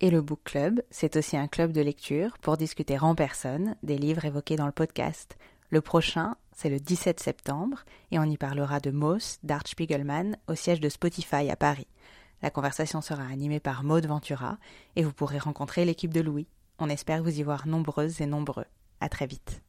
Et le Book Club, c'est aussi un club de lecture pour discuter en personne des livres évoqués dans le podcast. Le prochain, c'est le 17 septembre, et on y parlera de Moss d'Art Spiegelman au siège de Spotify à Paris. La conversation sera animée par Maude Ventura, et vous pourrez rencontrer l'équipe de Louis. On espère vous y voir nombreuses et nombreux. À très vite.